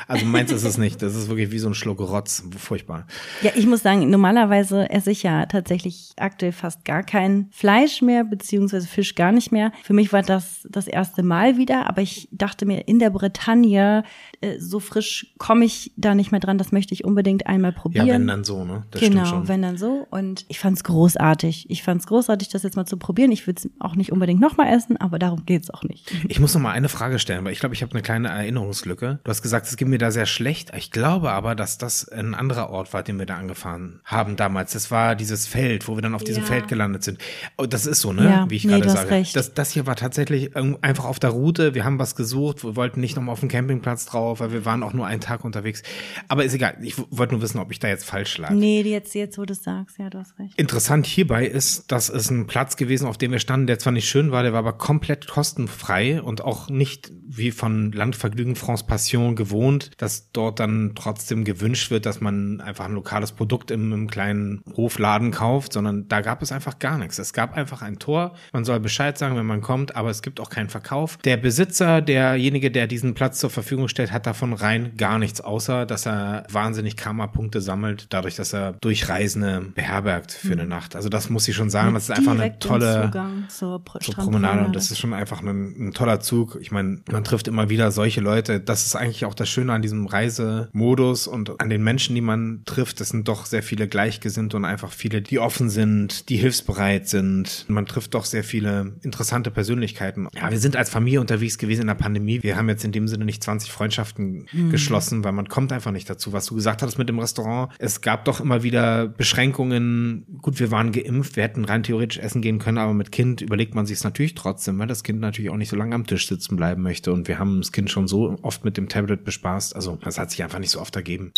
Also meins ist es nicht. Das ist wirklich wie so ein Schluck Rotz. Furchtbar. Ja, ich muss sagen, normalerweise esse ich ja tatsächlich aktuell fast gar kein Fleisch mehr, beziehungsweise Fisch gar nicht mehr. Für mich war das das erste Mal wieder, aber ich dachte mir, in der Bretagne, äh, so frisch komme ich da nicht mehr dran, das möchte ich unbedingt einmal Ja, probieren. wenn dann so, ne? Das genau, wenn dann so. Und ich fand's großartig. Ich fand's großartig, das jetzt mal zu probieren. Ich würde es auch nicht unbedingt nochmal essen, aber darum geht's auch nicht. Ich muss noch mal eine Frage stellen, weil ich glaube, ich habe eine kleine Erinnerungslücke. Erinnerungslücke. Du hast gesagt, es ging mir da sehr schlecht. Ich glaube aber, dass das ein anderer Ort war, den wir da angefahren haben damals. Das war dieses Feld, wo wir dann auf diesem Ja. Feld gelandet sind. Oh, das ist so, ne? Ja, Wie ich nee, gerade du hast sage. recht. Das, das hier war tatsächlich einfach auf der Route. Wir haben was gesucht. Wir wollten nicht nochmal auf den Campingplatz drauf, weil wir waren auch nur einen Tag unterwegs. Aber ist egal. Ich wollte nur wissen, ob ich da jetzt falsch lag. Nee, jetzt, jetzt, wo du es sagst, ja, du hast recht. Interessant hierbei ist, dass es ein Platz gewesen, auf dem wir standen, der zwar nicht schön war, der war aber komplett kostenfrei und auch nicht wie von Landvergnügen France Passion gewohnt, dass dort dann trotzdem gewünscht wird, dass man einfach ein lokales Produkt im, im kleinen Hofladen kauft, sondern da gab es einfach gar nichts. Es gab einfach ein Tor, man soll Bescheid sagen, wenn man kommt, aber es gibt auch keinen Verkauf. Der Besitzer, derjenige, der diesen Platz zur Verfügung stellt, hat davon rein gar nichts, außer dass er wahnsinnig Karma-Punkte sammelt, dadurch, dass er Durchreisende beherbergt für eine Nacht. Also das muss ich schon sagen, das ist einfach eine tolle Zugang zur zur. Promenade und das ist schon einfach ein, ein toller Zug. Ich meine, man trifft immer wieder solche Leute. Das ist eigentlich auch das Schöne an diesem Reisemodus und an den Menschen, die man trifft. Das sind doch sehr viele Gleichgesinnte und einfach viele, die offen sind, die hilfsbereit sind. Man trifft doch sehr viele interessante Persönlichkeiten. Ja, wir sind als Familie unterwegs gewesen in der Pandemie. Wir haben jetzt in dem Sinne nicht 20 Freundschaften geschlossen, weil man kommt einfach nicht dazu. Was du gesagt hattest mit dem Restaurant, es gab doch immer wieder Beschränkungen. Gut, wir waren geimpft, wir hätten rein theoretisch essen gehen können, aber mit Kind überlegt man sich es natürlich trotzdem, weil das Kind natürlich auch nicht so lange am Tisch sitzen bleiben möchte. Und wir haben das Kind schon so oft mit dem Tablet bespaßt. Also das hat sich einfach nicht so oft ergeben.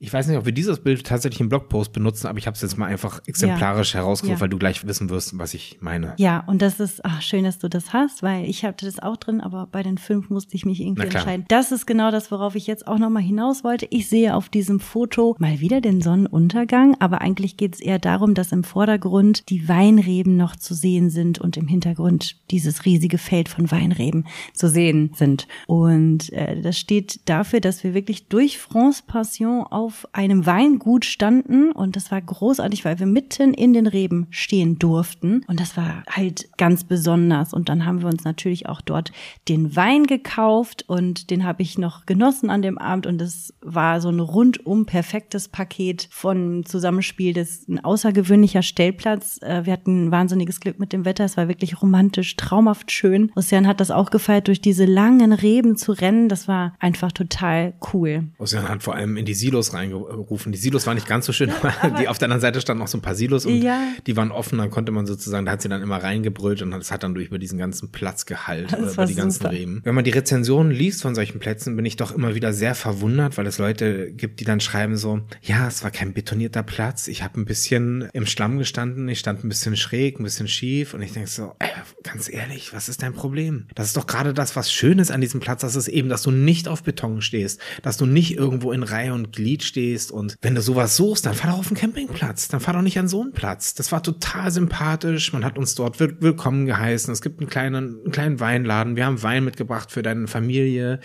Ich weiß nicht, ob wir dieses Bild tatsächlich im Blogpost benutzen, aber ich habe es jetzt mal einfach exemplarisch herausgesucht, Ja. weil du gleich wissen wirst, was ich meine. Ja, und das ist ach, schön, dass du das hast, weil ich hatte das auch drin, aber bei den fünf musste ich mich irgendwie entscheiden. Das ist genau das, worauf ich jetzt auch nochmal hinaus wollte. Ich sehe auf diesem Foto mal wieder den Sonnenuntergang, aber eigentlich geht es eher darum, dass im Vordergrund die Weinreben noch zu sehen sind und im Hintergrund dieses riesige Feld von Weinreben zu sehen sind. Und äh, das steht dafür, dass wir wirklich durch France Passion auf einem Weingut standen. Und das war großartig, weil wir mitten in den Reben stehen durften. Und das war halt ganz besonders. Und dann haben wir uns natürlich auch dort den Wein gekauft. Und den habe ich noch genossen an dem Abend. Und es war so ein rundum perfektes Paket von Zusammenspiel, das ist ein außergewöhnlicher Stellplatz. Äh, Wir hatten wahnsinniges Glück mit dem Wetter, es war wirklich romantisch, traumhaft schön. Ocean hat das auch gefeiert, durch diese langen Reben zu rennen, das war einfach total cool. Ossian hat vor allem in die Silos reingerufen. Die Silos waren nicht ganz so schön, aber die auf der anderen Seite standen noch so ein paar Silos und Ja. die waren offen. Dann konnte man sozusagen, da hat sie dann immer reingebrüllt und das hat dann durch über diesen ganzen Platz geheilt, Das oder über die ganzen super. Reben. Wenn man die Rezensionen liest von solchen Plätzen, bin ich doch immer wieder sehr verwundert, weil es Leute gibt, die dann schreiben so, ja, es war kein betonierter Platz, ich habe ein bisschen im Schlamm gestanden, ich stand ein bisschen schräg, ein bisschen schief und ich denke so, ey, ganz ehrlich, was ist dein Problem? Das ist doch gerade das, was schön ist an diesem Platz, das ist eben, dass du nicht auf Beton stehst, dass du nicht irgendwo in Reihe und Glied stehst und wenn du sowas suchst, dann fahr doch auf den Campingplatz, dann fahr doch nicht an so einen Platz. Das war total sympathisch, man hat uns dort will willkommen geheißen, es gibt einen kleinen, einen kleinen Weinladen, wir haben Wein mitgebracht für deine Familie,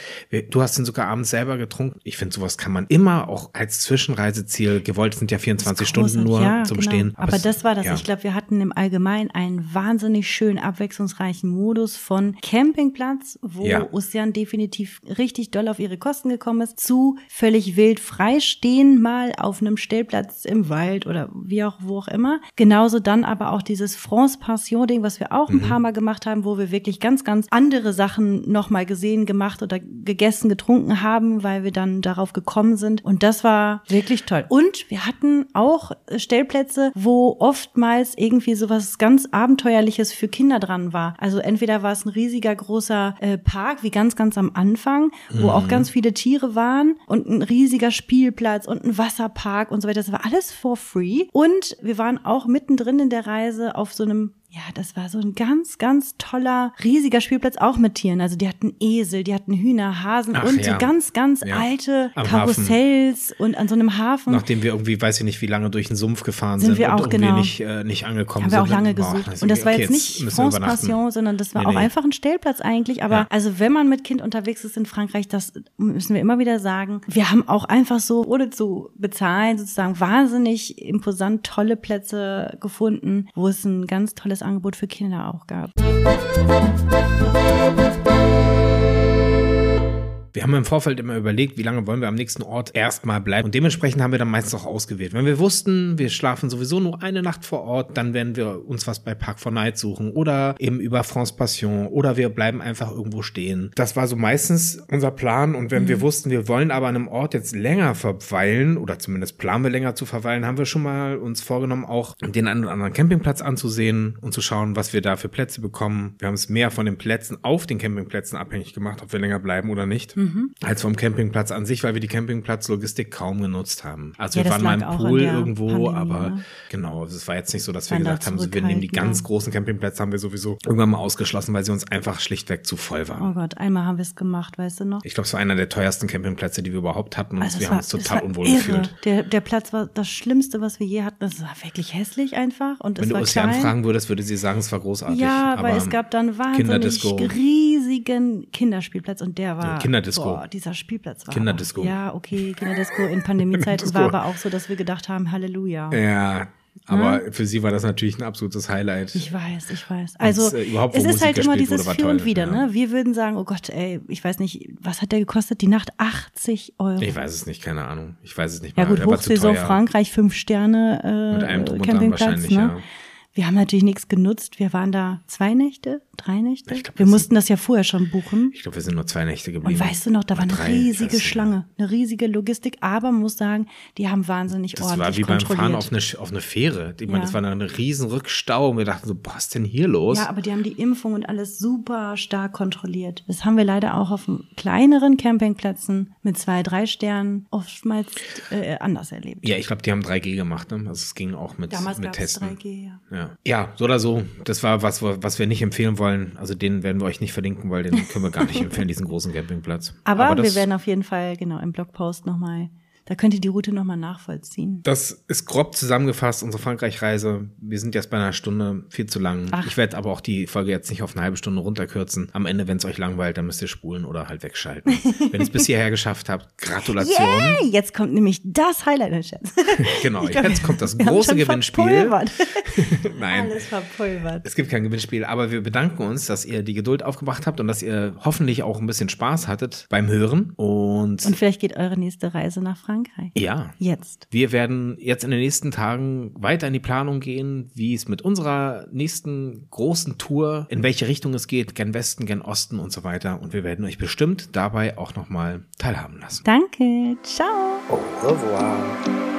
du hast den sogar abends selber getrunken. Ich finde, sowas kann man immer auch als Zwischenreiseziel, gewollt sind ja 24 Stunden nur ja, zum genau. Stehen. Aber, es- das war das. ja. Ich glaube, wir hatten im Allgemeinen einen wahnsinnig schönen, abwechslungsreichen Modus von Campingplatz, wo Ja. Ocean definitiv richtig doll auf ihre Kosten gekommen ist, zu völlig wild freistehen, mal auf einem Stellplatz im Wald oder wie auch, wo auch immer. Genauso dann aber auch dieses France Passion Ding, was wir auch ein Mhm. paar Mal gemacht haben, wo wir wirklich ganz, ganz andere Sachen nochmal gesehen, gemacht oder gegessen, getrunken haben, weil wir dann darauf gekommen sind. Und das war wirklich toll. Und wir hatten auch äh, Stellplätze, wo oftmals irgendwie sowas ganz Abenteuerliches für Kinder dran war. Also entweder war es ein riesiger großer äh, Park, wie ganz, ganz am Anfang, wo auch ganz viele Tiere waren und ein riesiger Spielplatz und ein Wasserpark und so weiter. Das war alles for free. Und wir waren auch mittendrin in der Reise auf so einem ja, das war so ein ganz, ganz toller, riesiger Spielplatz, auch mit Tieren. Also die hatten Esel, die hatten Hühner, Hasen Ach und ja. so ganz, ganz Ja. alte Am Karussells und an so einem Hafen. Nachdem wir irgendwie, weiß ich nicht, wie lange durch den Sumpf gefahren Sind sind, wir und auch, irgendwie genau. nicht, äh, nicht angekommen haben wir auch sind. lange Boah, gesucht. also, und das war jetzt nicht France. Passion, sondern das war Nee, auch nee. einfach ein Stellplatz eigentlich. Aber Ja. also wenn man mit Kind unterwegs ist in Frankreich, das müssen wir immer wieder sagen, wir haben auch einfach so, ohne zu bezahlen, sozusagen wahnsinnig imposant tolle Plätze gefunden, wo es ein ganz tolles Angebot für Kinder auch gab. Wir haben im Vorfeld immer überlegt, wie lange wollen wir am nächsten Ort erstmal bleiben. Und dementsprechend haben wir dann meistens auch ausgewählt. Wenn wir wussten, wir schlafen sowieso nur eine Nacht vor Ort, dann werden wir uns was bei Park for Night suchen oder eben über France Passion oder wir bleiben einfach irgendwo stehen. Das war so meistens unser Plan. Und wenn mhm. wir wussten, wir wollen aber an einem Ort jetzt länger verweilen oder zumindest planen wir länger zu verweilen, haben wir schon mal uns vorgenommen, auch den einen oder anderen Campingplatz anzusehen und zu schauen, was wir da für Plätze bekommen. Wir haben es mehr von den Plätzen auf den Campingplätzen abhängig gemacht, ob wir länger bleiben oder nicht, mhm. als vom Campingplatz an sich, weil wir die Campingplatzlogistik kaum genutzt haben. Also ja, wir waren mal im Pool irgendwo, Pandemie, aber ne? genau, es war jetzt nicht so, dass wir gesagt haben, wir nehmen die ganz großen Campingplätze, haben wir sowieso irgendwann mal ausgeschlossen, weil sie uns einfach schlichtweg zu voll waren. Oh Gott, einmal haben wir es gemacht, weißt du noch? Ich glaube, es war einer der teuersten Campingplätze, die wir überhaupt hatten und also wir war, haben uns total unwohl irre. gefühlt. Der, der Platz war das Schlimmste, was wir je hatten. Das war wirklich hässlich einfach und Wenn es du war uns anfragen würdest, würde sie sagen, es war großartig. Ja, aber es gab dann wahnsinnig riesigen Kinderspielplatz und der war ja, Kinderdisco. Boah, dieser Spielplatz war. Kinderdisco. Ja, okay, Kinderdisco in Pandemiezeiten war aber auch so, dass wir gedacht haben, Halleluja. Ja, aber hm? für sie war das natürlich ein absolutes Highlight. Ich weiß, ich weiß. Also es, äh, überhaupt, es ist Musik halt immer dieses Für und wieder. Ja. Ne? Wir würden sagen, oh Gott, ey, ich weiß nicht, was hat der gekostet? Die Nacht 80 Euro. Ich weiß es nicht, keine Ahnung. Ich weiß es nicht. Mehr. Ja gut, Hochsaison Frankreich, fünf Sterne äh, Mit einem Campingplatz. Ne? Ja. Wir haben natürlich nichts genutzt. Wir waren da zwei Nächte, drei Nächte. Glaub, wir mussten das ja vorher schon buchen. Ich glaube, wir sind nur zwei Nächte geblieben. Und weißt du noch, da war eine drei, riesige Schlange, eine riesige Logistik. Aber man muss sagen, die haben wahnsinnig das ordentlich Das war wie beim Fahren auf eine, auf eine Fähre. Ich meine, ja. das war eine riesen Rückstau. Und wir dachten so, was ist denn hier los? Ja, aber die haben die Impfung und alles super stark kontrolliert. Das haben wir leider auch auf kleineren Campingplätzen mit zwei, drei Sternen oftmals äh, anders erlebt. Ja, ich glaube, die haben 3G gemacht. Ne? Also es ging auch mit, Damals mit Testen. 3G, ja. ja. Ja, so oder so. Das war was, was wir nicht empfehlen wollen. Also den werden wir euch nicht verlinken, weil den können wir gar nicht empfehlen, diesen großen Campingplatz. Aber, Aber wir werden auf jeden Fall genau im Blogpost nochmal da könnt ihr die Route nochmal nachvollziehen. Das ist grob zusammengefasst, unsere Frankreich-Reise. Wir sind jetzt bei einer Stunde, viel zu lang. Ach. Ich werde aber auch die Folge jetzt nicht auf eine halbe Stunde runterkürzen. Am Ende, wenn es euch langweilt, dann müsst ihr spulen oder halt wegschalten. wenn ihr es bis hierher geschafft habt, Gratulation. Yeah, jetzt kommt nämlich das Highlight, der Schatz. genau, glaub, jetzt kommt das große Gewinnspiel. Nein. Alles verpulvert. Es gibt kein Gewinnspiel, aber wir bedanken uns, dass ihr die Geduld aufgebracht habt und dass ihr hoffentlich auch ein bisschen Spaß hattet beim Hören. Und, und vielleicht geht eure nächste Reise nach Frankreich. Frankreich. Ja. Jetzt. Wir werden jetzt in den nächsten Tagen weiter in die Planung gehen, wie es mit unserer nächsten großen Tour, in welche Richtung es geht, gen Westen, gen Osten und so weiter. Und wir werden euch bestimmt dabei auch nochmal teilhaben lassen. Danke. Ciao. Au revoir.